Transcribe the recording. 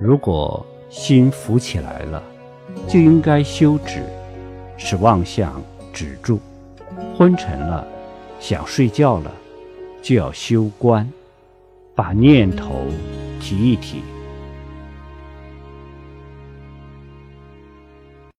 如果心浮起来了，就应该休止，使妄想止住；昏沉了，想睡觉了，就要休观，把念头提一提。